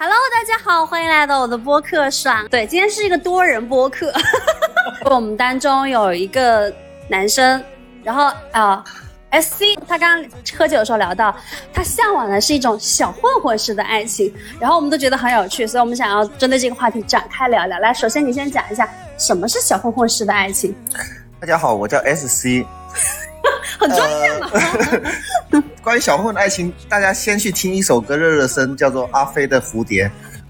Hello，大家好，欢迎来到我的播客爽。对，今天是一个多人播客，我们当中有一个男生，然后啊、s C 他刚刚喝酒的时候聊到，他向往的是一种小混混式的爱情，然后我们都觉得很有趣，所以我们想要针对这个话题展开聊聊。来，首先你先讲一下什么是小混混式的爱情，大家好，我叫 SC。很专业嘛。关于小混混的爱情，大家先去听一首歌热热身，叫做《阿飞的蝴蝶》。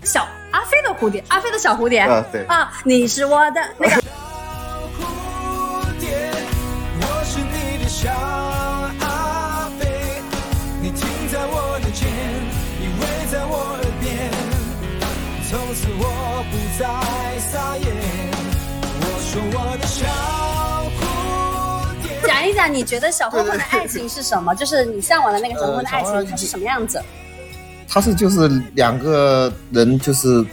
小阿飞的蝴蝶，阿飞的小蝴蝶，啊对啊，你是我的那个。讲你觉得小混混的爱情是什么？就是你向往的那个小混混的爱情，呃它是什么样子？它是就是两个人就是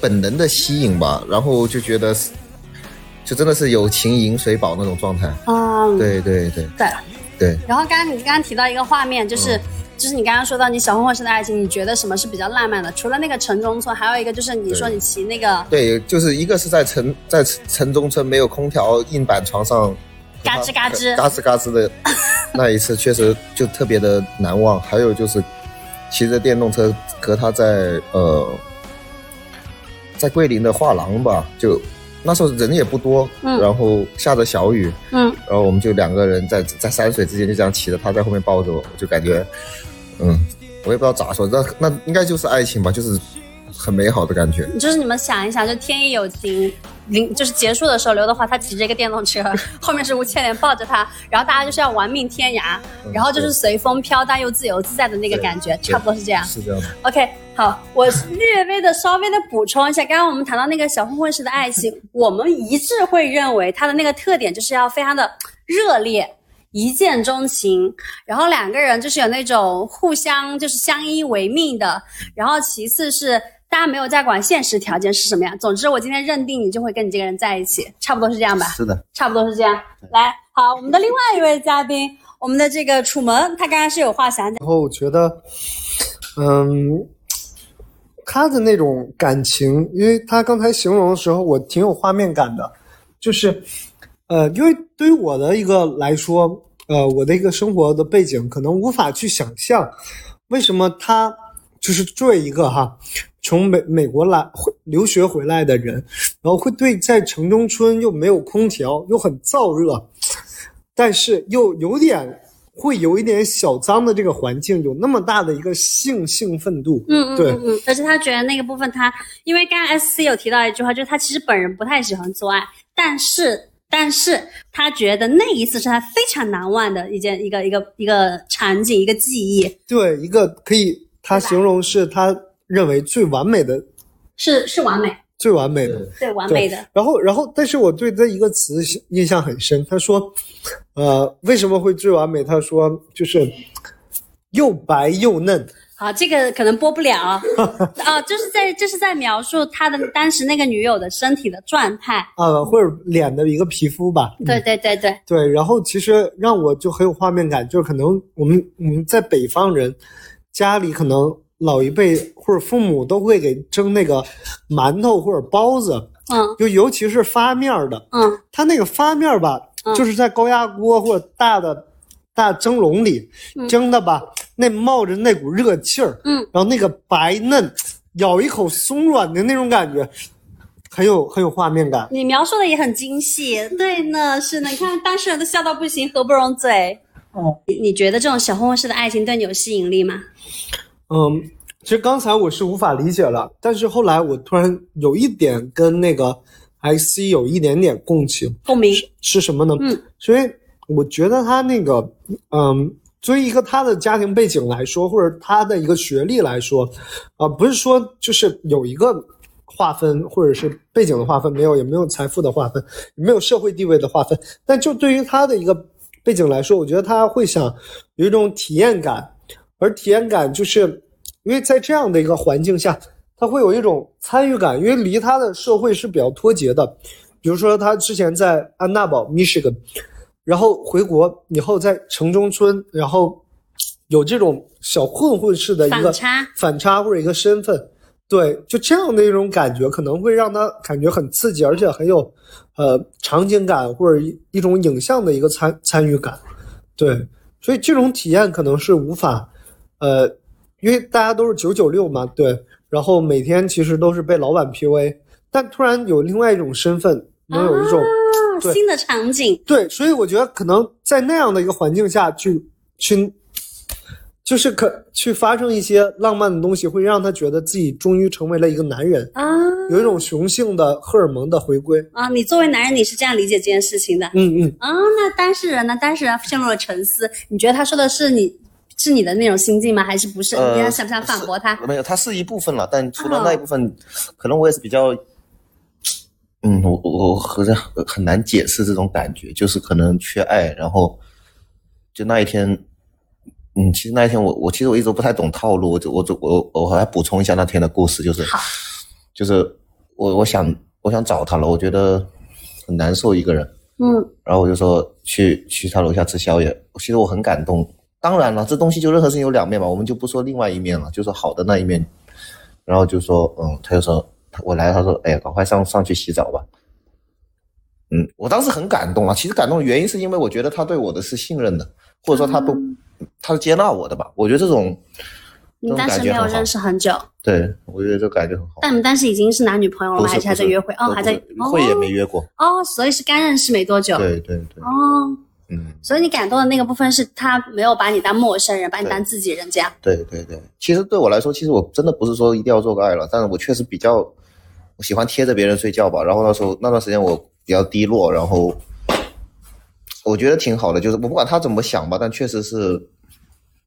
本能的吸引吧，然后就觉得是就真的是友情饮水饱那种状态。嗯，对对对对。对，然后刚刚你刚刚提到一个画面，就是、嗯就是你刚刚说到你小混混式的爱情，你觉得什么是比较浪漫的？除了那个城中村，还有一个就是你说你骑那个对，就是一个是在城在城中村没有空调硬板床上，嘎吱嘎吱嘎吱嘎吱的那一次，确实就特别的难忘。还有就是骑着电动车和他在呃在桂林的画廊吧，就那时候人也不多，嗯然后下着小雨，嗯，然后我们就两个人在在山水之间就这样骑着，他在后面抱着我，我就感觉，嗯，我也不知道咋说，那那应该就是爱情吧，就是很美好的感觉。就是你们想一想，就天意有情，临就是结束的时候，刘德华他骑着一个电动车，后面是吴倩莲抱着他，然后大家就是要玩命天涯，嗯然后就是随风飘荡又自由自在的那个感觉，差不多是这样。是这样的。OK，好，我略微的稍微的补充一下，刚刚我们谈到那个小混混式的爱情，我们一致会认为它的那个特点就是要非常的热烈。一见钟情，然后两个人就是有那种互相就是相依为命的，然后其次是大家没有在管现实条件是什么样。总之，我今天认定你就会跟你这个人在一起，差不多是这样吧？是的，差不多是这样。来，好，我们的另外一位嘉宾，我们的这个楚门，他刚刚是有话想讲。然后我觉得，嗯，他的那种感情，因为他刚才形容的时候，我挺有画面感的，就是，呃，因为对于我的一个来说，呃，我的一个生活的背景，可能无法去想象，为什么他就是作为一个哈，从美美国来回留学回来的人，然后会对在城中村又没有空调，又很燥热，但是又有点会有一点小脏的这个环境，有那么大的一个性兴奋度，嗯嗯对。嗯嗯，而且他觉得那个部分他，因为刚刚 S C 有提到一句话，就是他其实本人不太喜欢做爱，但是但是他觉得那一次是他非常难忘的一件一个一个一个场景一个记忆，对，一个可以他形容是他认为最完美的、是是完美，最完美的。对完美的，然后，然后，但是我对这一个词印象很深。他说，呃，为什么会最完美？他说就是又白又嫩。好，这个可能播不了 啊，就是在就是在描述他的当时那个女友的身体的状态，啊，或者脸的一个皮肤吧，对对对对，对，然后其实让我就很有画面感，就是可能我们我们在北方人家里，可能老一辈或者父母都会给蒸那个馒头或者包子，嗯就尤其是发面儿的，嗯它那个发面儿吧，嗯就是在高压锅或者大的大蒸笼里蒸的吧，那冒着那股热气儿，嗯，然后那个白嫩，咬一口松软的那种感觉，很有很有画面感。你描述的也很精细，对呢，是呢，你看当事人都笑到不行，合不拢嘴。哦，你你觉得这种小混混式的爱情对你有吸引力吗？嗯，其实刚才我是无法理解了，但是后来我突然有一点跟那个 IC 有一点点共情，共鸣，是什么呢？嗯，所以我觉得他那个，嗯，作为一个他的家庭背景来说，或者他的一个学历来说，啊、不是说就是有一个划分，或者是背景的划分，没有，也没有财富的划分，也没有社会地位的划分，但就对于他的一个背景来说，我觉得他会想有一种体验感，而体验感就是因为在这样的一个环境下，他会有一种参与感，因为离他的社会是比较脱节的。比如说，他之前在安娜堡 （Michigan），然后回国以后在城中村，然后有这种小混混式的一个反差反差或者一个身份。对，就这样的一种感觉，可能会让他感觉很刺激，而且很有呃场景感或者一一种影像的一个参参与感。对，所以这种体验可能是无法呃，因为大家都是九九六嘛，对，然后每天其实都是被老板 PUA，但突然有另外一种身份，能有一种、啊新的场景，对，所以我觉得可能在那样的一个环境下去去，就是可去发生一些浪漫的东西，会让他觉得自己终于成为了一个男人，啊有一种雄性的荷尔蒙的回归。啊！你作为男人，你是这样理解这件事情的嗯嗯，啊？那当事人呢？当事人陷入了沉思。你觉得他说的是你是你的那种心境吗？还是不是？呃你看想不想反驳他？没有，他是一部分了，但除了哦那一部分，可能我也是比较，嗯，我我我好像很很难解释这种感觉，就是可能缺爱，然后就那一天，嗯，其实那一天我我其实我一直不太懂套路，我就我就我我还补充一下那天的故事，就是就是我我想我想找他了，我觉得很难受一个人，嗯然后我就说去去他楼下吃宵夜，其实我很感动。当然了，这东西就任何事情有两面嘛，我们就不说另外一面了，就说好的那一面。然后就说，嗯，他就说我来了，他说，哎呀，赶快上上去洗澡吧。嗯，我当时很感动啊。其实感动的原因是因为我觉得他对我的是信任的，或者说他不，他是接纳我的吧。我觉得这种这你种当时没有认。识很久，对，我觉得这感觉很好。但你们当时已经是男女朋友了吗？还不是还在约会？哦，还在会也没约过。哦，所以是刚认识没多久。对对对，哦，嗯。所以你感动的那个部分是他没有把你当陌生人，把你当自己人这样。对对对，其实对我来说，其实我真的不是说一定要做个爱了，但是我确实比较，我喜欢贴着别人睡觉吧。然后那时候那段时间我比较低落，然后我觉得挺好的，就是我不管他怎么想吧，但确实是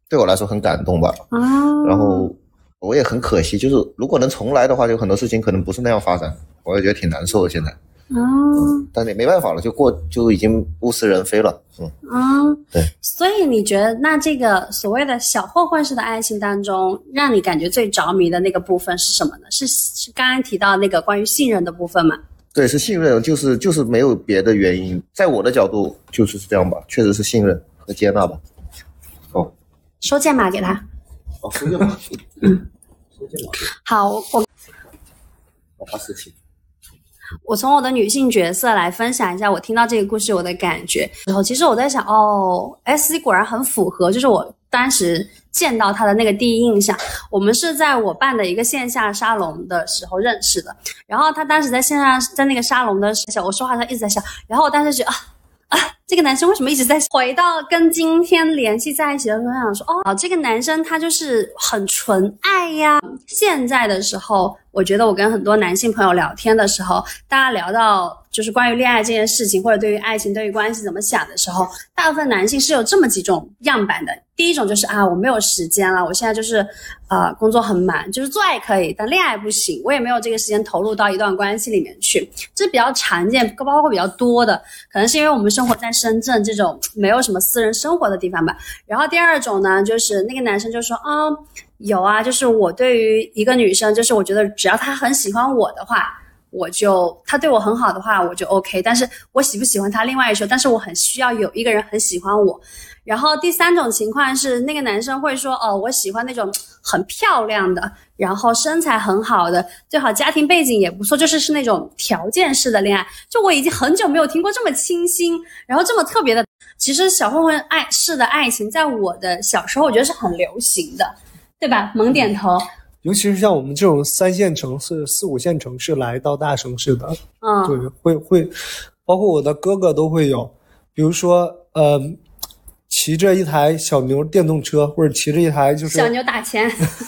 对我来说很感动吧。啊，然后我也很可惜，就是如果能重来的话，就很多事情可能不是那样发展，我也觉得挺难受的现在。啊但是也没办法了，就过就已经物是人非了。嗯，啊，对。所以你觉得，那这个所谓的小混混式的爱情当中，让你感觉最着迷的那个部分是什么呢？是是刚刚提到那个关于信任的部分吗？对，是信任，就是就是没有别的原因，在我的角度就是这样吧，确实是信任和接纳吧。哦，收件码给他。哦，收件码。嗯，收件码，好，我我发事情。我从我的女性角色来分享一下我听到这个故事我的感觉。然后其实我在想，哦，S C 果然很符合，就是我当时见到他的那个第一印象。我们是在我办的一个线下沙龙的时候认识的，然后他当时在线下在那个沙龙的时候，我说话他一直在笑，然后我当时觉得啊。啊，这个男生为什么一直在回到跟今天联系在一起的时候，想说哦，这个男生他就是很纯爱呀。现在的时候，我觉得我跟很多男性朋友聊天的时候，大家聊到就是关于恋爱这件事情，或者对于爱情、对于关系怎么想的时候，大部分男性是有这么几种样板的。第一种就是啊，我没有时间了，我现在就是呃工作很忙，就是做爱可以，但恋爱不行，我也没有这个时间投入到一段关系里面去，这比较常见，包括比较多的，可能是因为我们生活在深圳这种没有什么私人生活的地方吧。然后第二种呢，就是那个男生就说啊、有啊，就是我对于一个女生，就是我觉得只要她很喜欢我的话。我就他对我很好的话，我就 OK。但是我喜不喜欢他，另外一说。但是我很需要有一个人很喜欢我。然后第三种情况是，那个男生会说：“哦，我喜欢那种很漂亮的，然后身材很好的，最好家庭背景也不错，就是是那种条件式的恋爱。”就我已经很久没有听过这么清新，然后这么特别的。其实小混混爱式的爱情，在我的小时候，我觉得是很流行的，对吧？猛点头。尤其是像我们这种三线城市、四五线城市来到大城市的，嗯，对，会会，包括我的哥哥都会有，比如说，呃，骑着一台小牛电动车，或者骑着一台就是小牛打钱，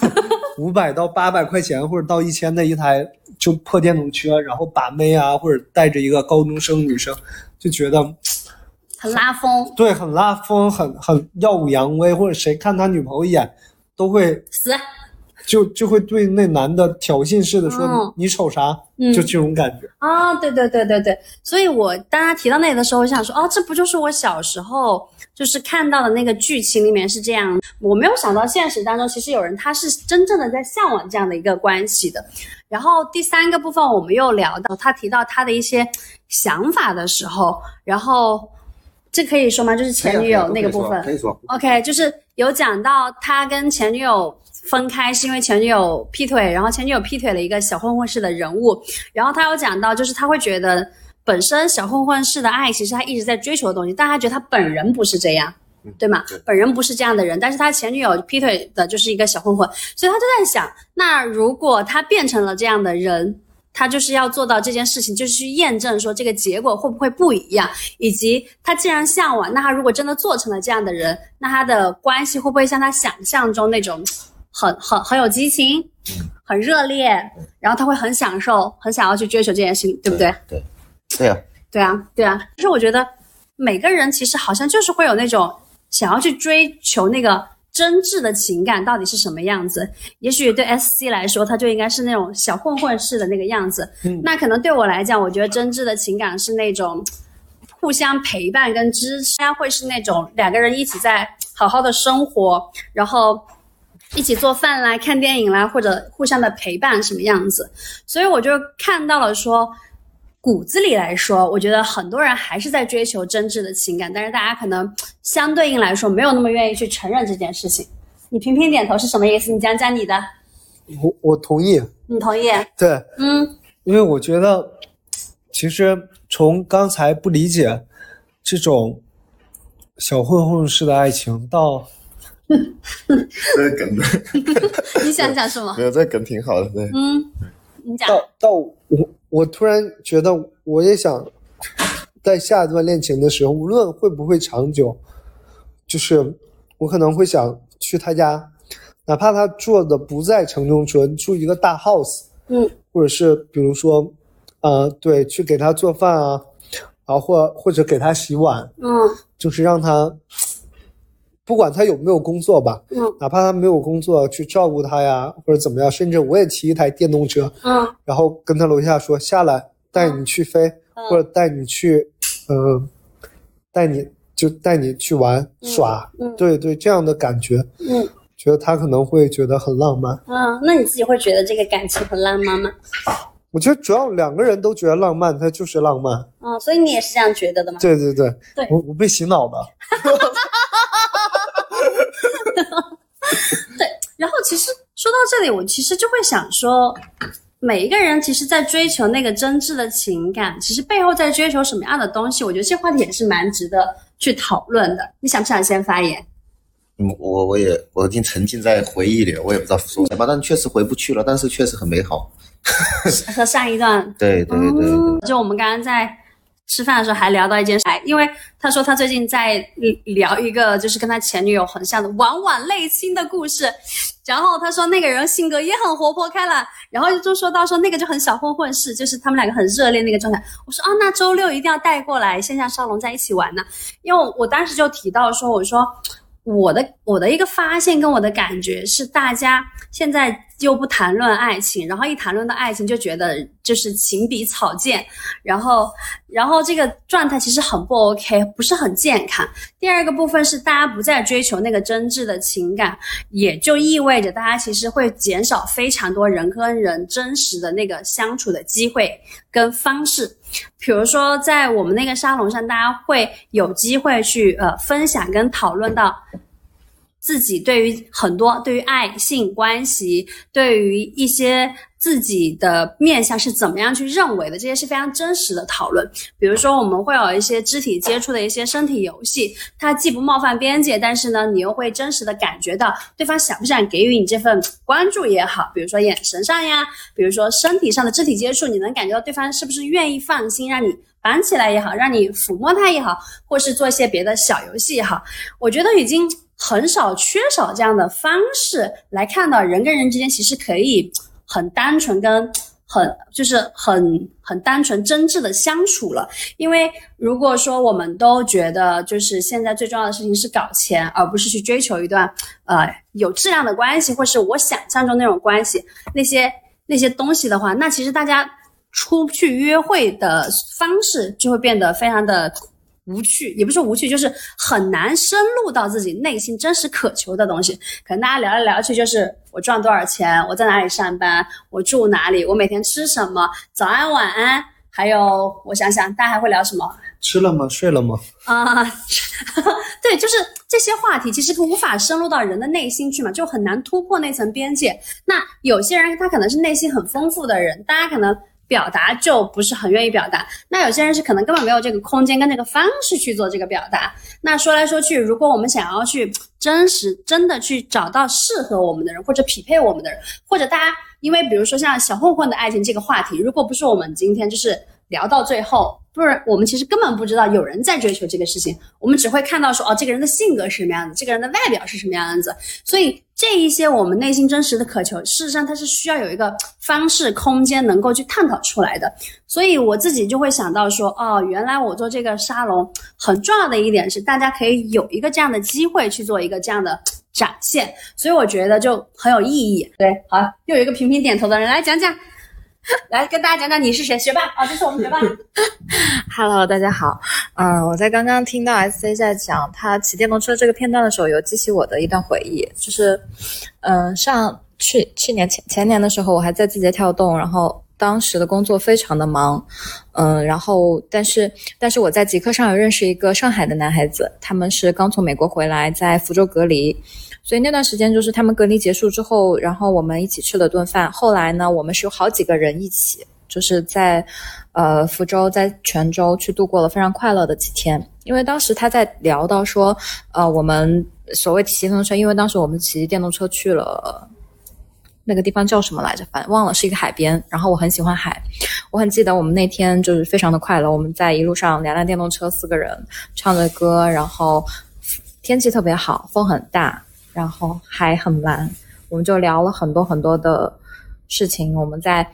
五百到八百块钱，或者到一千的一台就破电动车，然后把妹啊，或者带着一个高中生女生，就觉得很拉风，对很拉风，很很耀武扬威，或者谁看他女朋友一眼都会死。就就会对那男的挑衅似的说、嗯你瞅啥，嗯就这种感觉。啊，对对对对对，所以我当他提到那里的时候，我想说，哦，这不就是我小时候就是看到的那个剧情里面是这样。我没有想到现实当中，其实有人他是真正的在向往这样的一个关系的。然后第三个部分，我们又聊到他提到他的一些想法的时候，然后这可以说吗？就是前女友那个部分，可以说。OK，就是有讲到他跟前女友分开是因为前女友劈腿，然后前女友劈腿了一个小混混式的人物，然后他有讲到，就是他会觉得本身小混混式的爱其实他一直在追求的东西，但他觉得他本人不是这样。对吗？本人不是这样的人，但是他前女友劈腿的就是一个小混混，所以他就在想，那如果他变成了这样的人，他就是要做到这件事情，就是去验证说这个结果会不会不一样，以及他既然向往，那他如果真的做成了这样的人，那他的关系会不会像他想象中那种很很很有激情，很热烈，然后他会很享受，很想要去追求这件事情，对不对？对，对啊，对啊，对啊。其实我觉得每个人其实好像就是会有那种想要去追求那个真挚的情感到底是什么样子。也许对 S C 来说，他就应该是那种小混混式的那个样子。嗯那可能对我来讲，我觉得真挚的情感是那种互相陪伴跟支持，会是那种两个人一起在好好的生活，然后。一起做饭啦、看电影啦，或者互相的陪伴什么样子，所以我就看到了说，骨子里来说，我觉得很多人还是在追求真挚的情感，但是大家可能相对应来说没有那么愿意去承认这件事情。你频频点头是什么意思？你讲讲你的，我我同意，你同意？对，嗯因为我觉得，其实从刚才不理解这种小混混式的爱情，到 这个梗，你想讲什么？没有这个梗挺好的，对，嗯，你讲。到到我我突然觉得，我也想在下一段恋情的时候，无论会不会长久，就是我可能会想去他家，哪怕他住的不在城中村，住一个大 house，嗯或者是比如说，呃，对，去给他做饭啊，然后或或者给他洗碗，嗯就是让他，不管他有没有工作吧，嗯哪怕他没有工作，去照顾他呀，或者怎么样，甚至我也骑一台电动车，嗯然后跟他楼下说下来，带你去飞，嗯或者带你去，嗯、带你就带你去玩耍，嗯对对，这样的感觉，嗯觉得他可能会觉得很浪漫。嗯，那你自己会觉得这个感情很浪漫吗？我觉得主要两个人都觉得浪漫，它就是浪漫。嗯，所以你也是这样觉得的吗？对对对，对我我被洗脑的。然后其实说到这里，我其实就会想说，每一个人其实，在追求那个真挚的情感，其实背后在追求什么样的东西？我觉得这话题也是蛮值得去讨论的。你想不想先发言？嗯，我我也我已经沉浸在回忆里了，我也不知道说什么，但确实回不去了，但是确实很美好。和上一段对对对对，嗯就我们刚刚在吃饭的时候还聊到一件事，因为他说他最近在聊一个就是跟他前女友很像的往往类亲的故事，然后他说那个人性格也很活泼开朗，然后就说到说那个就很小混混式，就是他们两个很热烈那个状态。我说啊，那周六一定要带过来线下沙龙在一起玩呢，因为我当时就提到说，我说。我的我的一个发现跟我的感觉是，大家现在又不谈论爱情，然后一谈论到爱情就觉得就是情比草贱，然后然后这个状态其实很不 OK，不是很健康。第二个部分是大家不再追求那个真挚的情感，也就意味着大家其实会减少非常多人跟人真实的那个相处的机会跟方式。比如说，在我们那个沙龙上，大家会有机会去呃分享跟讨论到自己对于很多对于爱性关系，对于一些自己的面向是怎么样去认为的，这些是非常真实的讨论。比如说，我们会有一些肢体接触的一些身体游戏，它既不冒犯边界，但是呢，你又会真实的感觉到对方想不想给予你这份关注也好，比如说眼神上呀，比如说身体上的肢体接触，你能感觉到对方是不是愿意放心让你绑起来也好，让你抚摸他也好，或是做一些别的小游戏也好，我觉得已经很少缺少这样的方式来看到人跟人之间其实可以很单纯跟很就是很很单纯真挚的相处了。因为如果说我们都觉得就是现在最重要的事情是搞钱，而不是去追求一段呃有质量的关系，或是我想象中那种关系，那些那些东西的话，那其实大家出去约会的方式就会变得非常的无趣，也不是无趣，就是很难深入到自己内心真实渴求的东西。可能大家聊来聊去就是我赚多少钱，我在哪里上班，我住哪里，我每天吃什么，早安晚安。还有我想想，大家还会聊什么？吃了吗？睡了吗？啊，对，就是这些话题其实无法深入到人的内心去嘛，就很难突破那层边界。那有些人他可能是内心很丰富的人，大家可能表达就不是很愿意表达。那有些人是可能根本没有这个空间跟这个方式去做这个表达。那说来说去，如果我们想要去真实真的去找到适合我们的人，或者匹配我们的人，或者大家因为比如说像小混混的爱情这个话题，如果不是我们今天就是聊到最后。不然我们其实根本不知道有人在追求这个事情，我们只会看到说哦，这个人的性格是什么样子，这个人的外表是什么样子。所以这一些我们内心真实的渴求，事实上它是需要有一个方式、空间能够去探讨出来的。所以我自己就会想到说，哦，原来我做这个沙龙很重要的一点是，大家可以有一个这样的机会去做一个这样的展现，所以我觉得就很有意义。对，好，又有一个频频点头的人来讲讲。来跟大家讲讲你是谁，学霸啊，这是我们学霸。Hello，大家好。嗯，我在刚刚听到 SC 在讲他骑电动车这个片段的时候，有激起我的一段回忆，就是，嗯，上去去年前前年的时候，我还在字节跳动，然后当时的工作非常的忙，嗯，然后但是但是我在极客上有认识一个上海的男孩子，他们是刚从美国回来，在福州隔离。所以那段时间就是他们隔离结束之后，然后我们一起吃了顿饭。后来呢，我们是有好几个人一起，就是在呃福州、在泉州去度过了非常快乐的几天。因为当时他在聊到说，呃，我们所谓骑电动车，因为当时我们骑电动车去了那个地方叫什么来着？反正忘了，是一个海边。然后我很喜欢海，我很记得我们那天就是非常的快乐。我们在一路上两辆电动车，四个人唱着歌，然后天气特别好，风很大。然后还很蓝，我们就聊了很多很多的事情。我们在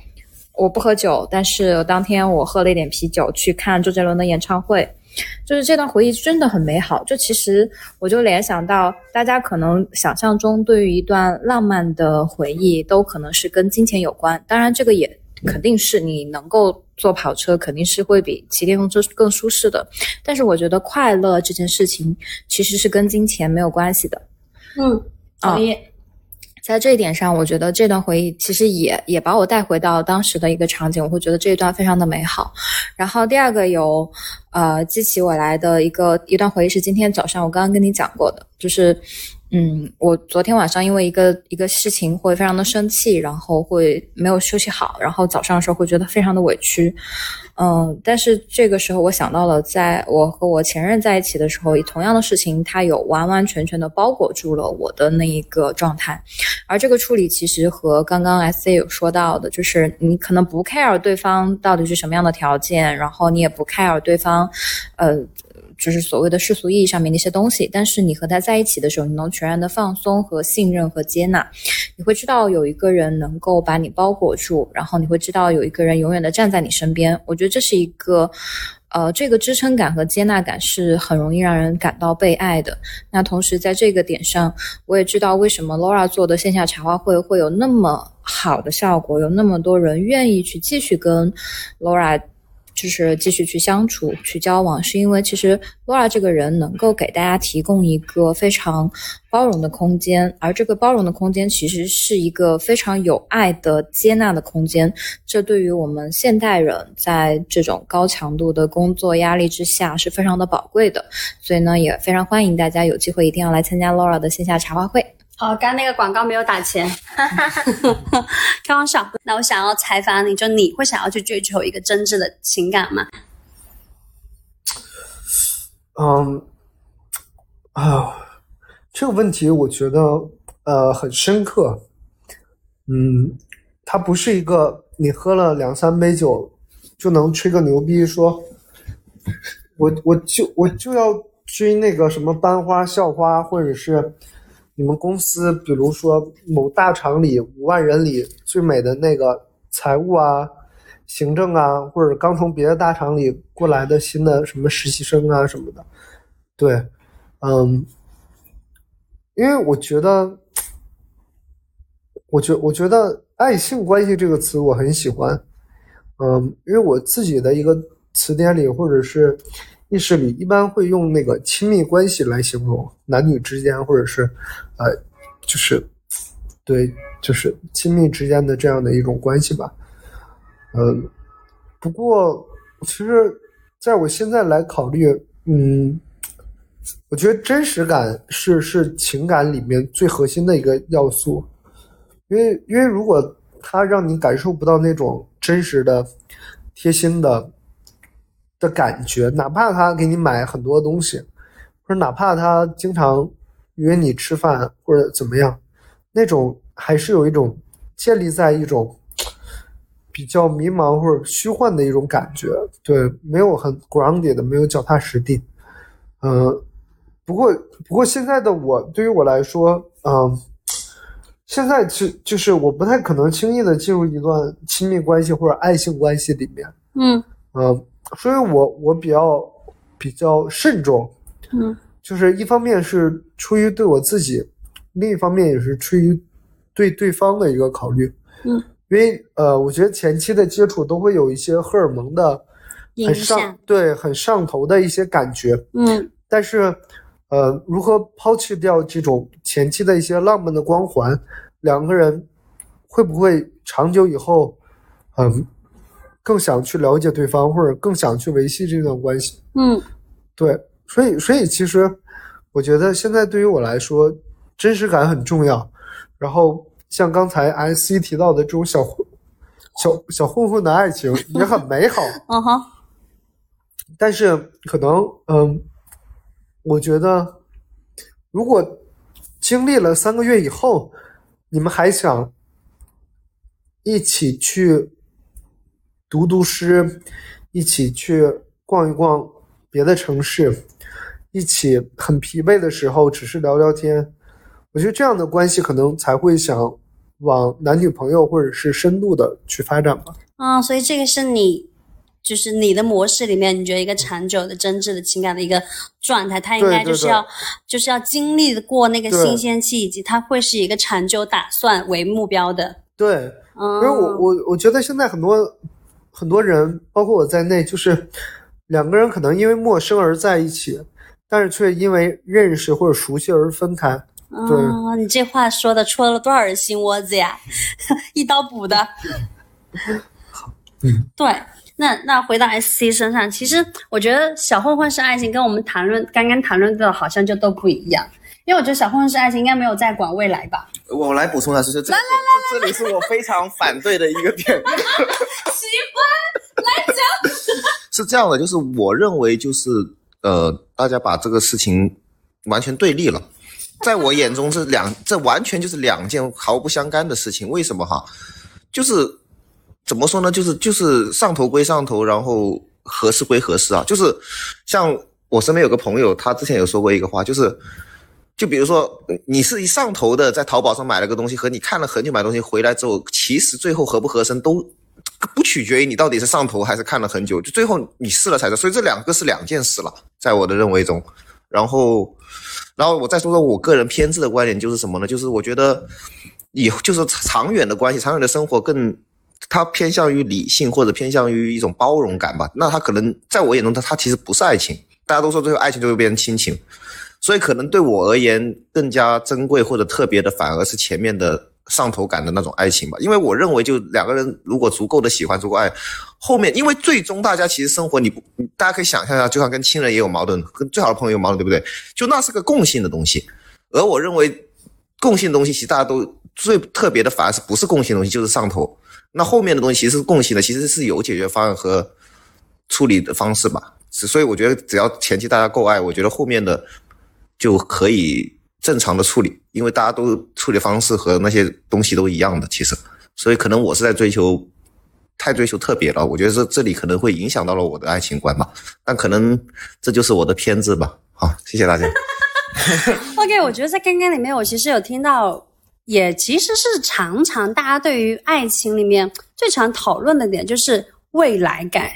我不喝酒，但是当天我喝了一点啤酒去看周杰伦的演唱会，就是这段回忆真的很美好。就其实我就联想到，大家可能想象中对于一段浪漫的回忆，都可能是跟金钱有关。当然，这个也肯定是你能够坐跑车，肯定是会比骑电动车更舒适的。但是我觉得快乐这件事情其实是跟金钱没有关系的。嗯，同意。在这一点上，我觉得这段回忆其实也也把我带回到当时的一个场景，我会觉得这一段非常的美好。然后第二个有呃激起我来的一个一段回忆是今天早上我刚刚跟你讲过的，就是嗯，我昨天晚上因为一个一个事情会非常的生气，然后会没有休息好，然后早上的时候会觉得非常的委屈。嗯，但是这个时候我想到了，在我和我前任在一起的时候，同样的事情，他有完完全全的包裹住了我的那一个状态，而这个处理其实和刚刚 S C 有说到的，就是你可能不 care 对方到底是什么样的条件，然后你也不 care 对方，呃。就是所谓的世俗意义上面那些东西，但是你和他在一起的时候，你能全然的放松和信任和接纳，你会知道有一个人能够把你包裹住，然后你会知道有一个人永远的站在你身边。我觉得这是一个，呃，这个支撑感和接纳感是很容易让人感到被爱的。那同时在这个点上，我也知道为什么 Laura 做的线下茶话会会有那么好的效果，有那么多人愿意去继续跟 Laura。就是继续去相处、去交往，是因为其实 Laura 这个人能够给大家提供一个非常包容的空间，而这个包容的空间其实是一个非常有爱的接纳的空间。这对于我们现代人在这种高强度的工作压力之下是非常的宝贵的。所以呢，也非常欢迎大家有机会一定要来参加 Laura 的线下茶话会。好，刚刚那个广告没有打钱，开玩笑。那我想要采访你，就你会想要去追求一个真挚的情感吗？嗯，啊，这个问题我觉得呃很深刻。嗯，它不是一个你喝了两三杯酒就能吹个牛逼说，我我就我就要追那个什么班花校花，或者是你们公司，比如说某大厂里五万人里最美的那个财务啊、行政啊，或者刚从别的大厂里过来的新的什么实习生啊什么的。对，嗯，因为我觉得，我觉我觉得“爱性关系”这个词我很喜欢，嗯，因为我自己的一个词典里或者是意识里，一般会用那个亲密关系来形容男女之间，或者是呃，就是对，就是亲密之间的这样的一种关系吧。嗯，不过其实在我现在来考虑，嗯，我觉得真实感是是情感里面最核心的一个要素，因为因为如果他让你感受不到那种真实的、贴心的的感觉，哪怕他给你买很多东西，或者哪怕他经常约你吃饭或者怎么样，那种还是有一种建立在一种比较迷茫或者虚幻的一种感觉，对，没有很 grounded 的，没有脚踏实地。嗯、不过不过现在的我对于我来说，嗯、现在就就是我不太可能轻易的进入一段亲密关系或者爱情关系里面，嗯嗯、所以我我比较比较慎重，嗯就是一方面是出于对我自己，另一方面也是出于对对方的一个考虑。嗯，因为呃，我觉得前期的接触都会有一些荷尔蒙的很上，对很上头的一些感觉，嗯但是呃，如何抛弃掉这种前期的一些浪漫的光环，两个人会不会长久以后，嗯、更想去了解对方，或者更想去维系这段关系？嗯对，所以所以其实我觉得现在对于我来说，真实感很重要。然后像刚才 S C 提到的这种小混小小混混的爱情也很美好，嗯哼，但是可能嗯，我觉得如果经历了三个月以后，你们还想一起去读读诗，一起去逛一逛别的城市，一起很疲惫的时候只是聊聊天，我觉得这样的关系可能才会想往男女朋友或者是深度的去发展吧。嗯，所以这个是你。就是你的模式里面，你觉得一个长久的、真挚的情感的一个状态，它应该就是要就是要经历过那个新鲜期，以及它会是一个长久打算为目标的。对，嗯，因为我我我觉得现在很多很多人，包括我在内，就是两个人可能因为陌生而在一起，但是却因为认识或者熟悉而分开。对哦，你这话说的戳了多少人心窝子呀？一刀补的。嗯，对。那那回到 S C 身上，其实我觉得小混混是爱情跟我们谈论刚刚谈论的好像就都不一样，因为我觉得小混混是爱情应该没有在管未来吧？我来补充一下，就是这来来来，这里是我非常反对的一个点。喜欢来讲。是这样的，就是我认为就是呃，大家把这个事情完全对立了。在我眼中，这两这完全就是两件毫不相干的事情。为什么哈？就是怎么说呢？就是就是上头归上头，然后合适归合适啊。就是像我身边有个朋友，他之前有说过一个话，就是就比如说你是一上头的，在淘宝上买了个东西，和你看了很久买东西回来之后，其实最后合不合身都不取决于你到底是上头还是看了很久，就最后你试了才知道。所以这两个是两件事了，在我的认为中。然后，然后我再说说我个人偏执的观点，就是什么呢？就是我觉得以就是长远的关系，长远的生活更。它偏向于理性或者偏向于一种包容感吧，那它可能在我眼中，它它其实不是爱情。大家都说最后爱情就会变成亲情，所以可能对我而言更加珍贵或者特别的，反而是前面的上头感的那种爱情吧。因为我认为，就两个人如果足够的喜欢、足够爱，后面因为最终大家其实生活你不，大家可以想象一下，就像跟亲人也有矛盾，跟最好的朋友有矛盾，对不对？就那是个共性的东西。而我认为，共性的东西其实大家都最特别的，反而是不是共性东西，就是上头。那后面的东西其实是共性的，其实是有解决方案和处理的方式吧。所以我觉得只要前期大家够爱，我觉得后面的就可以正常的处理，因为大家都处理方式和那些东西都一样的，其实。所以可能我是在追求太追求特别了，我觉得这这里可能会影响到了我的爱情观吧，但可能这就是我的偏执吧。好，谢谢大家。OK，我觉得在刚刚里面，我其实有听到，也其实是常常大家对于爱情里面最常讨论的点就是未来感。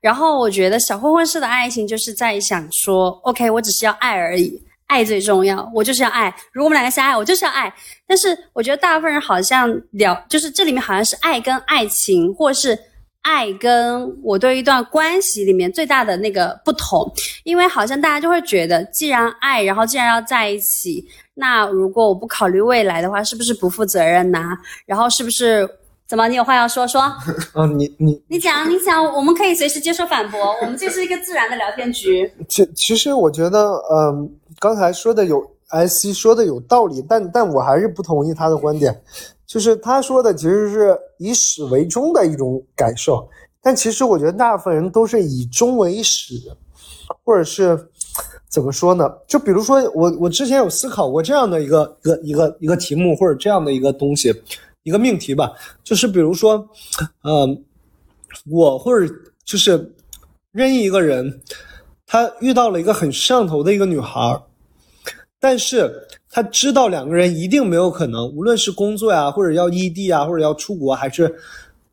然后我觉得小混混式的爱情就是在想说，OK，我只是要爱而已，爱最重要，我就是要爱。如果我们两个相爱，我就是要爱。但是我觉得大部分人好像聊，就是这里面好像是爱跟爱情，或是爱跟我对一段关系里面最大的那个不同。因为好像大家就会觉得，既然爱，然后既然要在一起，那如果我不考虑未来的话，是不是不负责任呐、然后是不是怎么？你有话要说？说，嗯，你你你讲，你讲，我们可以随时接受反驳。我们这是一个自然的聊天局。其其实我觉得，嗯，刚才说的有 S C 说的有道理，但但我还是不同意他的观点，就是他说的其实是以始为终的一种感受，但其实我觉得大部分人都是以终为始，或者是怎么说呢？就比如说我我之前有思考过这样的一个一个一个一个题目或者这样的一个东西，一个命题吧，就是比如说，嗯、我或者就是任意一个人，他遇到了一个很上头的一个女孩儿，但是他知道两个人一定没有可能，无论是工作呀，或者要异地啊，或者要出国，还是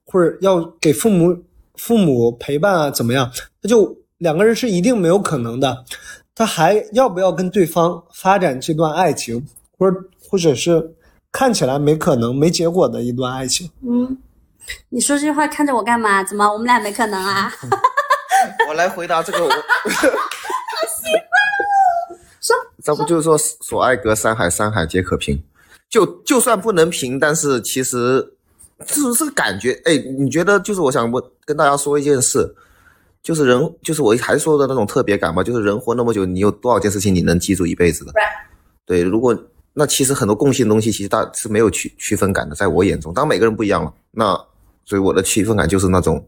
或者要给父母父母陪伴啊，怎么样？他就两个人是一定没有可能的。他还要不要跟对方发展这段爱情，或者或者是看起来没可能、没结果的一段爱情？嗯，你说这句话看着我干嘛？怎么我们俩没可能啊？我来回答这个，我这不就是说所爱隔山海，山海皆可平？就就算不能平，但是其实就是这个感觉。哎，你觉得就是我想问跟大家说一件事，就是人就是我还说的那种特别感吧，就是人活那么久，你有多少件事情你能记住一辈子的？对，如果那其实很多共性的东西，其实大是没有区区分感的，在我眼中，当然每个人不一样了。那所以我的区分感就是那种，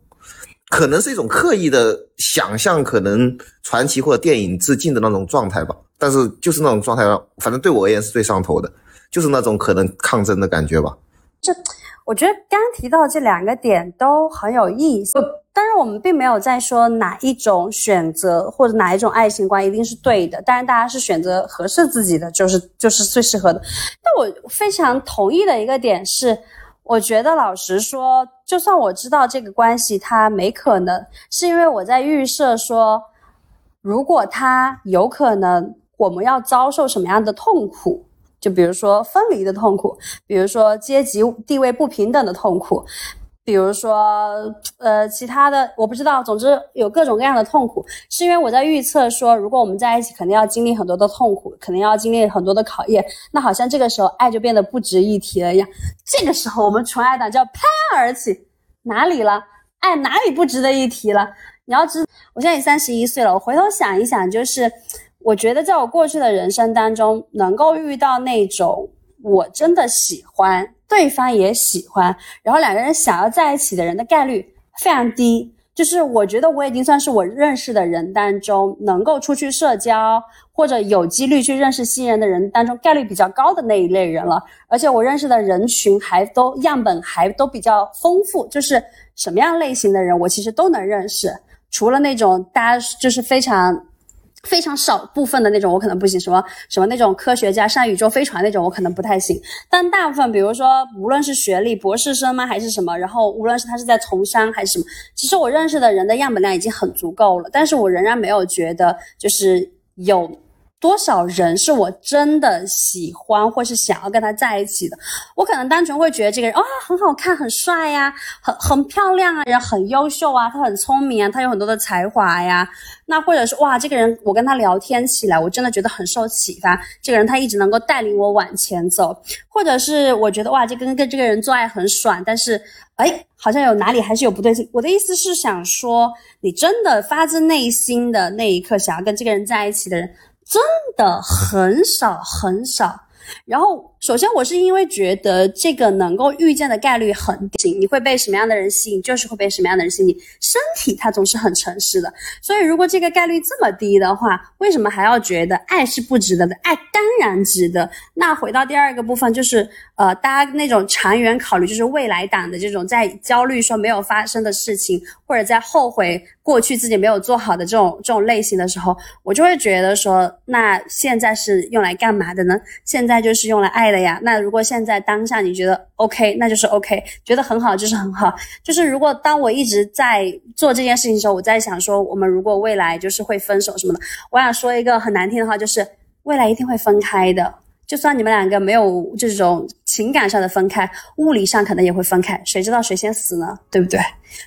可能是一种刻意的想象，可能传奇或者电影致敬的那种状态吧。但是就是那种状态，反正对我而言是最上头的，就是那种可能抗争的感觉吧。这我觉得刚提到这两个点都很有意思，但是我们并没有在说哪一种选择或者哪一种爱情观一定是对的，当然大家是选择合适自己的，就是就是最适合的。但我非常同意的一个点是，我觉得老实说，就算我知道这个关系它没可能，是因为我在预设说，如果他有可能，我们要遭受什么样的痛苦。就比如说分离的痛苦，比如说阶级地位不平等的痛苦，比如说呃其他的我不知道，总之有各种各样的痛苦，是因为我在预测说，如果我们在一起，肯定要经历很多的痛苦，肯定要经历很多的考验，那好像这个时候爱就变得不值一提了一样。这个时候我们纯爱党就要拍案而起，哪里了？爱哪里不值得一提了？你要知，我现在也三十一岁了，我回头想一想，就是。我觉得在我过去的人生当中，能够遇到那种我真的喜欢，对方也喜欢，然后两个人想要在一起的人的概率非常低。就是我觉得我已经算是我认识的人当中能够出去社交或者有几率去认识新人的人当中概率比较高的那一类人了。而且我认识的人群还都样本还都比较丰富，就是什么样类型的人我其实都能认识，除了那种大家就是非常。非常少部分的那种我可能不行，什么什么那种科学家上宇宙飞船那种我可能不太行，但大部分比如说无论是学历博士生吗还是什么，然后无论是他是在从商还是什么，其实我认识的人的样本量已经很足够了，但是我仍然没有觉得就是有多少人是我真的喜欢或是想要跟他在一起的，我可能单纯会觉得这个人啊、很好看很帅呀，很很漂亮啊，人很优秀啊，他很聪明啊，他有很多的才华呀。那或者是哇，这个人我跟他聊天起来，我真的觉得很受启发。这个人他一直能够带领我往前走，或者是我觉得哇，这跟跟这个人做爱很爽，但是哎，好像有哪里还是有不对劲。我的意思是想说，你真的发自内心的那一刻想要跟这个人在一起的人，真的很少很少。然后，首先我是因为觉得这个能够遇见的概率很低，你会被什么样的人吸引，就是会被什么样的人吸引。身体它总是很诚实的，所以如果这个概率这么低的话，为什么还要觉得爱是不值得的？爱当然值得。那回到第二个部分，就是呃，大家那种长远考虑，就是未来党的这种在焦虑说没有发生的事情，或者在后悔过去自己没有做好的这种这种类型的时候，我就会觉得说，那现在是用来干嘛的呢？现在那就是用来爱的呀。那如果现在当下你觉得 OK，那就是 OK，觉得很好就是很好。就是如果当我一直在做这件事情的时候，我在想说，我们如果未来就是会分手什么的，我想说一个很难听的话，就是未来一定会分开的。就算你们两个没有这种情感上的分开，物理上可能也会分开，谁知道谁先死呢？对不对？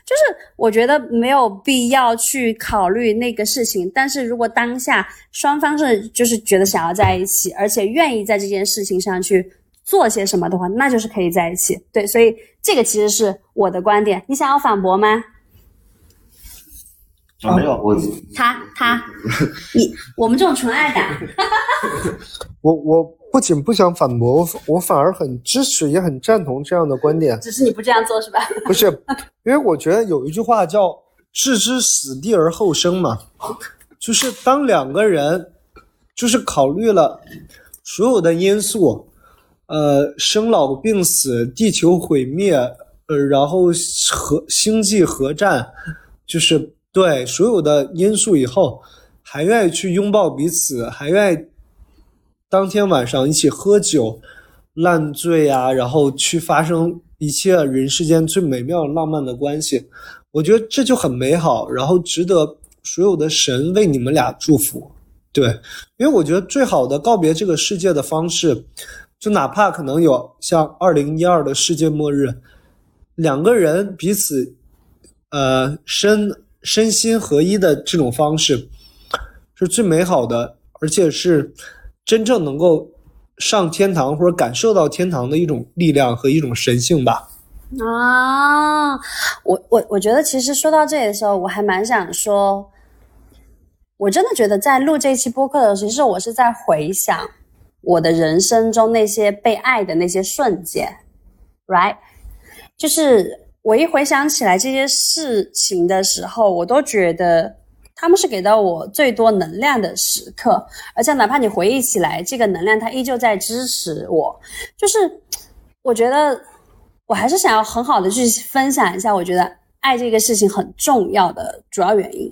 就是我觉得没有必要去考虑那个事情，但是如果当下双方是就是觉得想要在一起，而且愿意在这件事情上去做些什么的话，那就是可以在一起。对，所以这个其实是我的观点。你想要反驳吗？啊，没有，我他他，你我们这种纯爱党，我我不仅不想反驳，我我反而很支持，也很赞同这样的观点。只是你不这样做是吧？不是，因为我觉得有一句话叫“置之死地而后生”嘛，就是当两个人就是考虑了所有的因素，呃，生老病死、地球毁灭，呃，然后核星际核战，就是对所有的因素以后，还愿意去拥抱彼此，还愿意当天晚上一起喝酒、烂醉啊，然后去发生一切人世间最美妙浪漫的关系，我觉得这就很美好，然后值得所有的神为你们俩祝福。对，因为我觉得最好的告别这个世界的方式，就哪怕可能有像二零一二的世界末日，两个人彼此呃身身心合一的这种方式，是最美好的，而且是真正能够上天堂或者感受到天堂的一种力量和一种神性吧。啊，我我我觉得其实说到这里的时候，我还蛮想说，我真的觉得在录这期播客的时候，其实我是在回想我的人生中那些被爱的那些瞬间，right？就是我一回想起来这些事情的时候，我都觉得他们是给到我最多能量的时刻，而且哪怕你回忆起来，这个能量它依旧在支持我。就是我觉得我还是想要很好的去分享一下，我觉得爱这个事情很重要的主要原因。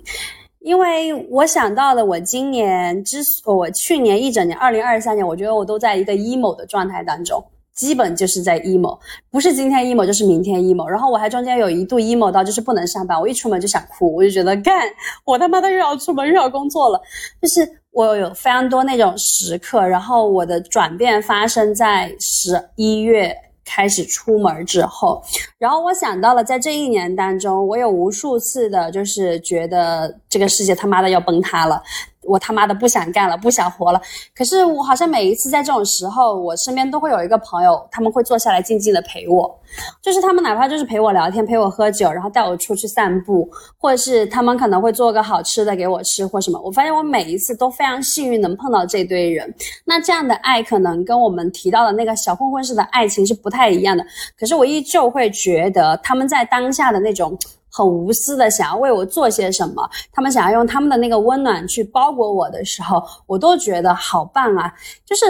因为我想到了，我今年之所我去年一整年，二零二三年，我觉得我都在一个 emo 的状态当中，基本就是在 emo，不是今天 emo 就是明天 emo。然后我还中间有一度 emo 到就是不能上班，我一出门就想哭，我就觉得干，我他妈的又要出门又要工作了，就是我有非常多那种时刻。然后我的转变发生在十一月。开始出门之后，然后我想到了，在这一年当中，我有无数次的，就是觉得这个世界他妈的要崩塌了，我他妈的不想干了，不想活了。可是我好像每一次在这种时候，我身边都会有一个朋友，他们会坐下来静静的陪我，就是他们哪怕就是陪我聊天，陪我喝酒，然后带我出去散步，或者是他们可能会做个好吃的给我吃或什么。我发现我每一次都非常幸运能碰到这堆人。那这样的爱可能跟我们提到的那个小混混式的爱情是不太一样的，可是我依旧会觉得他们在当下的那种。很无私的想要为我做些什么，他们想要用他们的那个温暖去包裹我的时候，我都觉得好棒啊！就是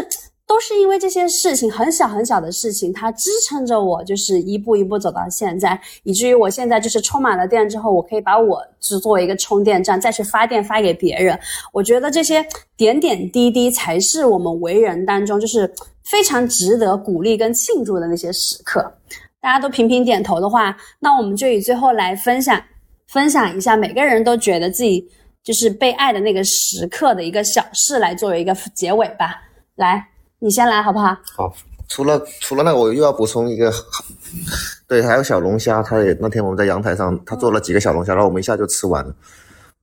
都是因为这些事情，很小很小的事情，它支撑着我，就是一步一步走到现在，以至于我现在就是充满了电之后，我可以把我只作为一个充电站，再去发电发给别人。我觉得这些点点滴滴才是我们为人当中就是非常值得鼓励跟庆祝的那些时刻。大家都频频点头的话，那我们就以最后来分享分享一下，每个人都觉得自己就是被爱的那个时刻的一个小事来作为一个结尾吧。来，你先来好不好？好，除了除了那个，我又要补充一个，对，还有小龙虾，他也那天我们在阳台上，他做了几个小龙虾，然后我们一下就吃完了。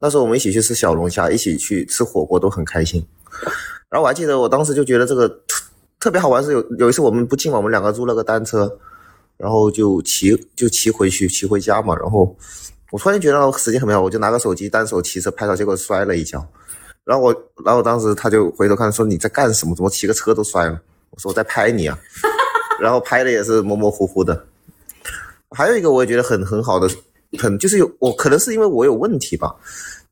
那时候我们一起去吃小龙虾，一起去吃火锅，都很开心。然后我还记得，我当时就觉得这个特别好玩，是有有一次我们不近嘛，我们两个租了个单车。然后就骑就骑回去，骑回家嘛。然后我突然觉得时间很美好，我就拿个手机单手骑车拍照，结果摔了一跤。然后我，然后当时他就回头看说你在干什么？怎么骑个车都摔了？我说我在拍你啊。然后拍的也是模模糊糊的。还有一个我也觉得很很好的，很就是有我可能是因为我有问题吧，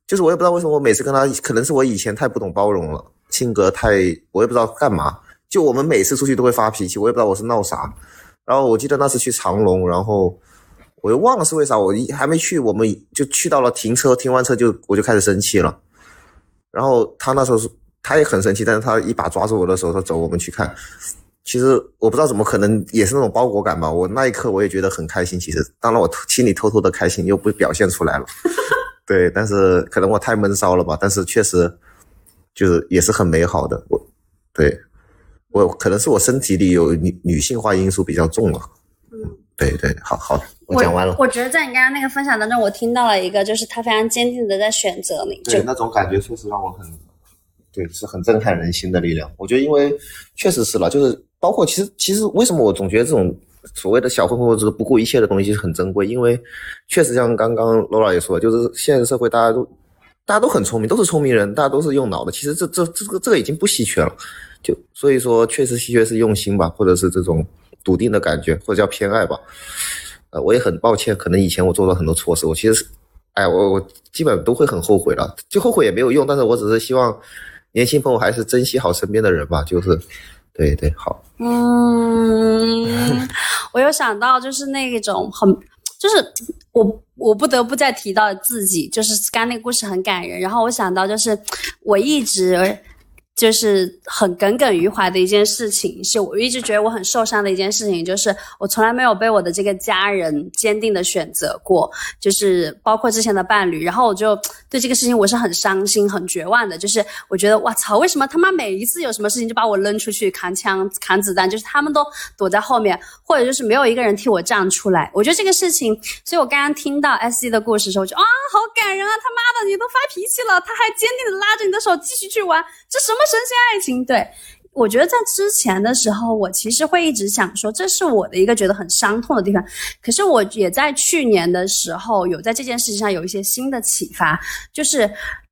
就是我也不知道为什么我每次跟他，可能是我以前太不懂包容了，性格太我也不知道干嘛。就我们每次出去都会发脾气，我也不知道我是闹啥。然后我记得那次去长隆，然后我又忘了是为啥，我一还没去，我们就去到了停车，停完车就我就开始生气了。然后他那时候是他也很生气，但是他一把抓住我的手说：“走，我们去看。”其实我不知道怎么可能也是那种包裹感吧。我那一刻我也觉得很开心，其实当然我心里偷偷的开心，又不表现出来了。对，但是可能我太闷骚了吧。但是确实就是也是很美好的。我对。我可能是我身体里有女女性化因素比较重了，嗯，对对，好好，我讲完了。我觉得在你刚刚那个分享当中，我听到了一个，就是他非常坚定的在选择你，对，那种感觉确实让我很，对，是很震撼人心的力量。我觉得，因为确实是了，就是包括其实其实为什么我总觉得这种所谓的小混混或者是不顾一切的东西很珍贵，因为确实像刚刚 Laura 也说，就是现实社会大家都大家都很聪明，都是聪明人，大家都是用脑的，其实这这这个这个已经不稀缺了，就所以说确实稀缺是用心吧，或者是这种笃定的感觉，或者叫偏爱吧。呃，我也很抱歉，可能以前我做了很多错事，我其实是，哎，我我基本都会很后悔了，就后悔也没有用，但是我只是希望年轻朋友还是珍惜好身边的人吧，就是，对对，好，嗯，我有想到就是那种很，就是我我不得不再提到自己，就是刚刚那个故事很感人，然后我想到就是我一直。就是很耿耿于怀的一件事情，是我一直觉得我很受伤的一件事情，就是我从来没有被我的这个家人坚定的选择过，就是包括之前的伴侣，然后我就对这个事情我是很伤心、很绝望的，就是我觉得哇操，为什么他妈每一次有什么事情就把我扔出去扛枪、扛子弹，就是他们都躲在后面，或者就是没有一个人替我站出来。我觉得这个事情，所以我刚刚听到 S C 的故事的时候，就啊，好感人啊！他妈的，你都发脾气了，他还坚定的拉着你的手继续去玩，这什么？神仙爱情，对我觉得在之前的时候，我其实会一直想说，这是我的一个觉得很伤痛的地方。可是我也在去年的时候，有在这件事情上有一些新的启发，就是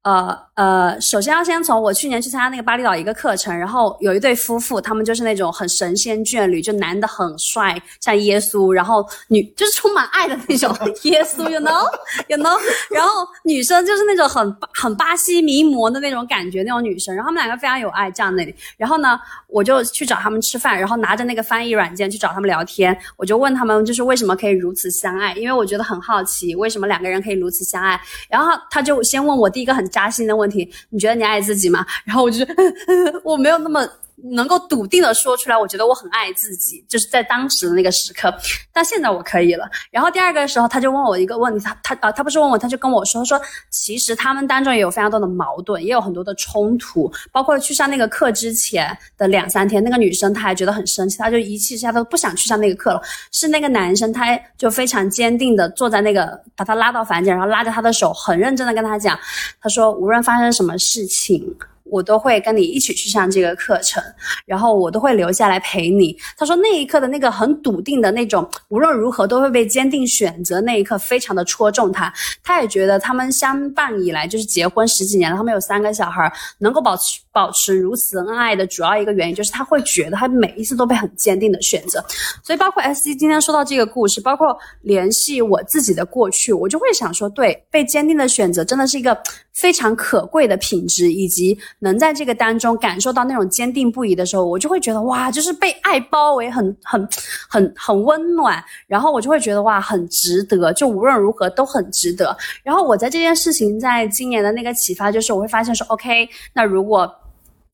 呃呃，首先要先从我去年去参加那个巴厘岛一个课程，然后有一对夫妇，他们就是那种很神仙眷侣，就男的很帅，像耶稣，然后女就是充满爱的那种耶稣，you know，you know，然后女生就是那种很很巴西迷魔的那种感觉，那种女生，然后他们两个非常有爱站那里，然后呢，我就去找他们吃饭，然后拿着那个翻译软件去找他们聊天，我就问他们就是为什么可以如此相爱，因为我觉得很好奇，为什么两个人可以如此相爱，然后他就先问我第一个很扎心的问题，你觉得你爱自己吗？然后我就 我没有那么。能够笃定的说出来，我觉得我很爱自己，就是在当时的那个时刻。但现在我可以了。然后第二个时候，他就问我一个问题，他他啊，他不是问我，他就跟我说说，其实他们当中也有非常多的矛盾，也有很多的冲突，包括去上那个课之前的两三天，那个女生她还觉得很生气，她就一气之下都不想去上那个课了。是那个男生，他就非常坚定的坐在那个，把他拉到房间，然后拉着他的手，很认真的跟他讲，他说无论发生什么事情。我都会跟你一起去上这个课程，然后我都会留下来陪你。他说那一刻的那个很笃定的那种，无论如何都会被坚定选择那一刻，非常的戳中他。他也觉得他们相伴以来就是结婚十几年了，他们有三个小孩，能够保持保持如此恩爱的主要一个原因就是他会觉得他每一次都被很坚定的选择。所以包括 S C 今天说到这个故事，包括联系我自己的过去，我就会想说，对，被坚定的选择真的是一个非常可贵的品质，以及。能在这个当中感受到那种坚定不移的时候，我就会觉得哇，就是被爱包围，很很很很温暖。然后我就会觉得哇，很值得，就无论如何都很值得。然后我在这件事情在今年的那个启发就是，我会发现说，OK，那如果。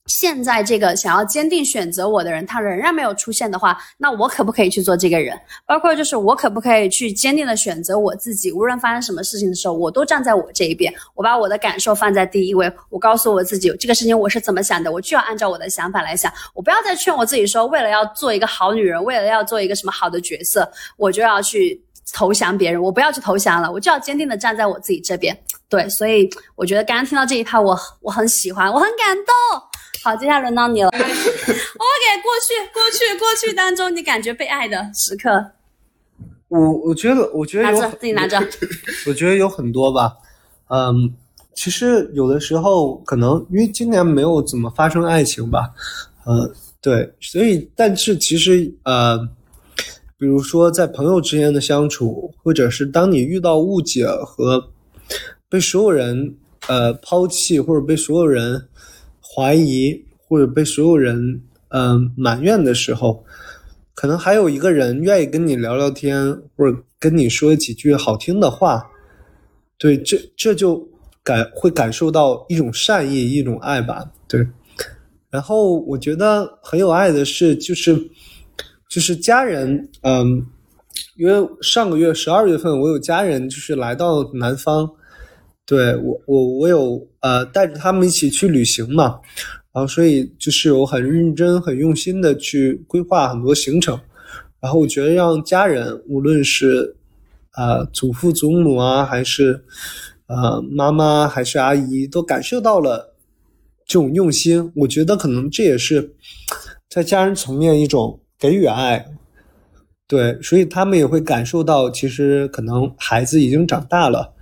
现在这个想要坚定选择我的人，他仍然没有出现的话，那我可不可以去做这个人？包括就是我可不可以去坚定的选择我自己？无论发生什么事情的时候，我都站在我这一边，我把我的感受放在第一位。我告诉我自己，这个事情我是怎么想的，我就要按照我的想法来想。我不要再劝我自己说，为了要做一个好女人，为了要做一个什么好的角色，我就要去投降别人。我不要去投降了，我就要坚定的站在我自己这边。对，所以我觉得刚刚听到这一趴，我我很喜欢，我很感动。好，接下来轮到你了。OK，过去、过去、过去当中你感觉被爱的时刻。我我觉得，我觉得有拿着自己拿着。我觉得有很多吧。嗯，其实有的时候可能因为今年没有怎么发生爱情吧。呃，对，所以但是其实呃，比如说在朋友之间的相处，或者是当你遇到误解和被所有人呃抛弃，或者被所有人。怀疑或者被所有人嗯埋怨的时候，可能还有一个人愿意跟你聊聊天，或者跟你说几句好听的话，对，这这就感会感受到一种善意，一种爱吧，对。然后我觉得很有爱的是，就是就是家人，嗯，因为上个月十二月份我有家人就是来到南方。对我，我我有呃带着他们一起去旅行嘛，然后所以就是我很认真、很用心的去规划很多行程，然后我觉得让家人，无论是啊祖父祖母啊，还是呃妈妈还是阿姨，都感受到了这种用心。我觉得可能这也是在家人层面一种给予爱，对，所以他们也会感受到，其实可能孩子已经长大了，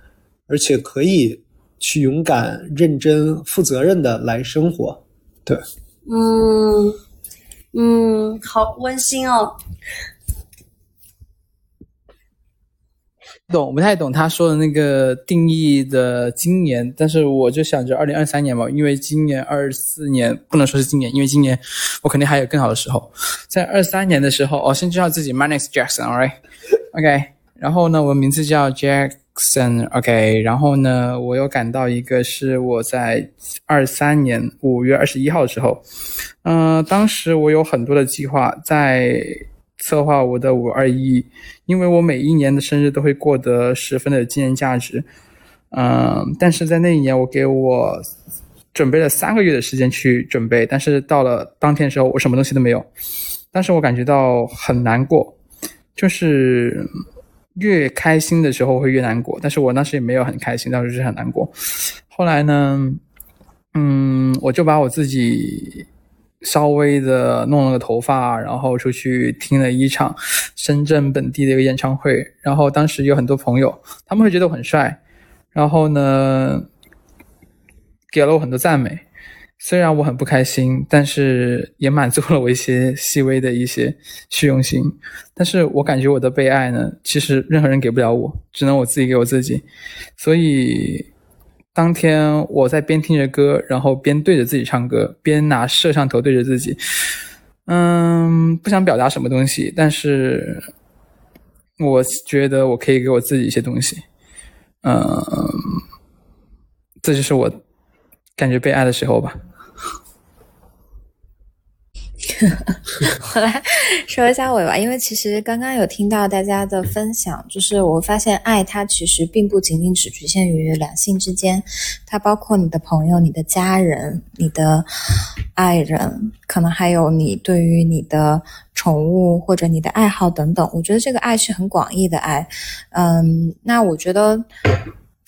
而且可以去勇敢、认真、负责任的来生活。对，嗯嗯，好温馨哦。懂，我不太懂他说的那个定义的今年，但是我就想着二零二三年嘛，因为今年二四年不能说是今年，因为今年我肯定还有更好的时候，在二三年的时候，哦，先介绍自己，My name is Jackson，all right，OK，、然后呢，我名字叫 Jackson，OK，、然后呢，我有感到一个是我在二三年五月二十一号的时候，嗯、当时我有很多的计划在策划我的五二一，因为我每一年的生日都会过得十分的纪念价值。嗯，但是在那一年，我给我准备了三个月的时间去准备，但是到了当天的时候，我什么东西都没有。但是我感觉到很难过，就是越开心的时候会越难过，但是我当时也没有很开心，当时是很难过。后来呢，嗯，我就把我自己稍微的弄了个头发，然后出去听了一场深圳本地的一个演唱会。然后当时有很多朋友，他们会觉得我很帅，然后呢，给了我很多赞美。虽然我很不开心，但是也满足了我一些细微的一些虚荣心。但是我感觉我的被爱呢，其实任何人给不了我，只能我自己给我自己。所以当天我在边听着歌，然后边对着自己唱歌，边拿摄像头对着自己，嗯，不想表达什么东西，但是我觉得我可以给我自己一些东西，嗯，这就是我感觉被爱的时候吧。我来说一下我吧，因为其实刚刚有听到大家的分享，就是我发现爱它其实并不仅仅只局限于两性之间，它包括你的朋友、你的家人、你的爱人，可能还有你对于你的宠物或者你的爱好等等。我觉得这个爱是很广义的爱，嗯，那我觉得。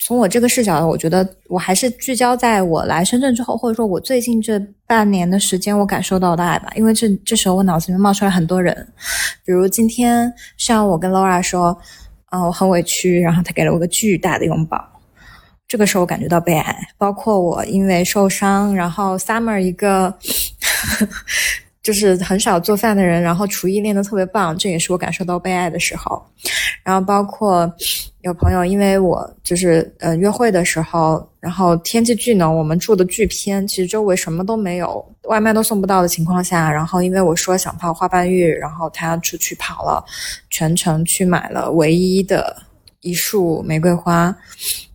从我这个视角，我觉得我还是聚焦在我来深圳之后，或者说我最近这半年的时间，我感受到的爱吧。因为这这时候我脑子里面冒出来很多人，比如今天像我跟 Laura 说，啊、我很委屈，然后他给了我个巨大的拥抱，这个时候我感觉到被爱。包括我因为受伤，然后 Summer 一个就是很少做饭的人，然后厨艺练得特别棒，这也是我感受到被爱的时候。然后包括有朋友，因为我就是呃约会的时候，然后天气巨冷，我们住的巨偏，其实周围什么都没有，外卖都送不到的情况下，然后因为我说想泡花瓣浴，然后他出去跑了全程去买了唯一的一束玫瑰花，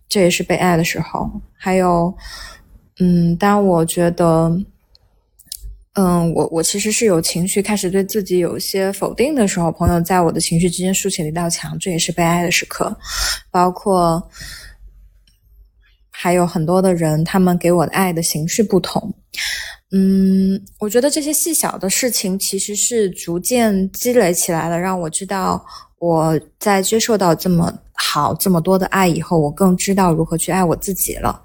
这也是被爱的时候。还有，嗯，当我觉得。嗯，我我其实是有情绪，开始对自己有一些否定的时候，朋友在我的情绪之间竖起了一道墙，这也是悲哀的时刻。包括还有很多的人，他们给我的爱的形式不同。嗯，我觉得这些细小的事情其实是逐渐积累起来了，让我知道我在接受到这么好这么多的爱以后，我更知道如何去爱我自己了。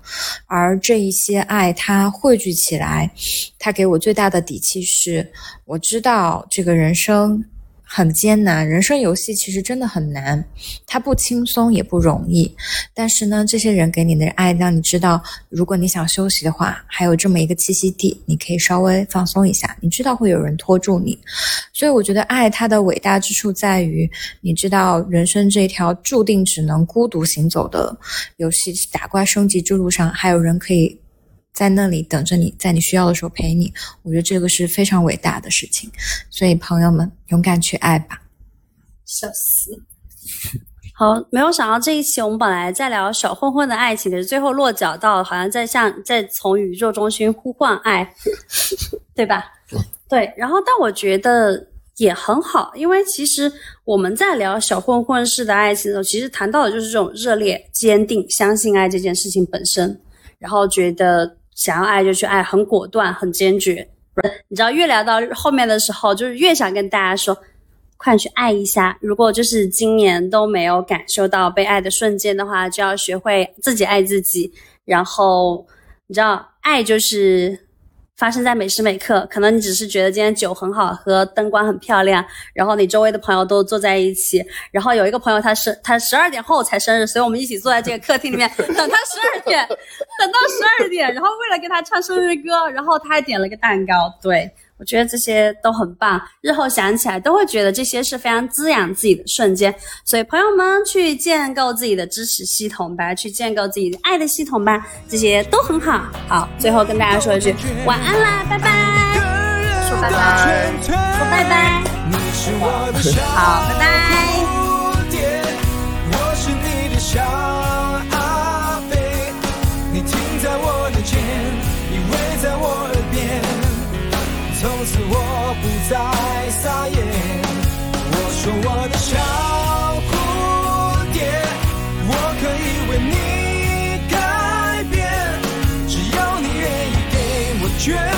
而这一些爱，它汇聚起来，它给我最大的底气是，我知道这个人生很艰难，人生游戏其实真的很难，它不轻松也不容易。但是呢，这些人给你的爱，让你知道，如果你想休息的话，还有这么一个栖息地，你可以稍微放松一下。你知道会有人拖住你，所以我觉得爱它的伟大之处在于，你知道人生这条注定只能孤独行走的游戏打怪升级之路上，还有人可以。在那里等着你，在你需要的时候陪你，我觉得这个是非常伟大的事情。所以朋友们，勇敢去爱吧。笑死。好，没有想到这一期我们本来在聊小混混的爱情，可是最后落脚到好像在向在从宇宙中心呼唤爱，对吧？对，然后但我觉得也很好，因为其实我们在聊小混混式的爱情的时候，其实谈到的就是这种热烈、坚定、相信爱这件事情本身，然后觉得想要爱就去爱，很果断、很坚决。你知道，越聊到后面的时候，就是越想跟大家说，快去爱一下。如果就是今年都没有感受到被爱的瞬间的话，就要学会自己爱自己。然后你知道，爱就是发生在每时每刻，可能你只是觉得今天酒很好喝，灯光很漂亮，然后你周围的朋友都坐在一起，然后有一个朋友他是他十二点后才生日，所以我们一起坐在这个客厅里面等他十二点，等到十二点，然后为了给他唱生日歌，然后他还点了个蛋糕，对。我觉得这些都很棒，日后想起来都会觉得这些是非常滋养自己的瞬间。所以朋友们去建构自己的支持系统吧，去建构自己的爱的系统吧，这些都很好。好，最后跟大家说一句晚安啦，拜拜，说拜拜，说拜拜，好，拜拜。在撒野我说我的小蝴蝶我可以为你改变只要你愿意给我绝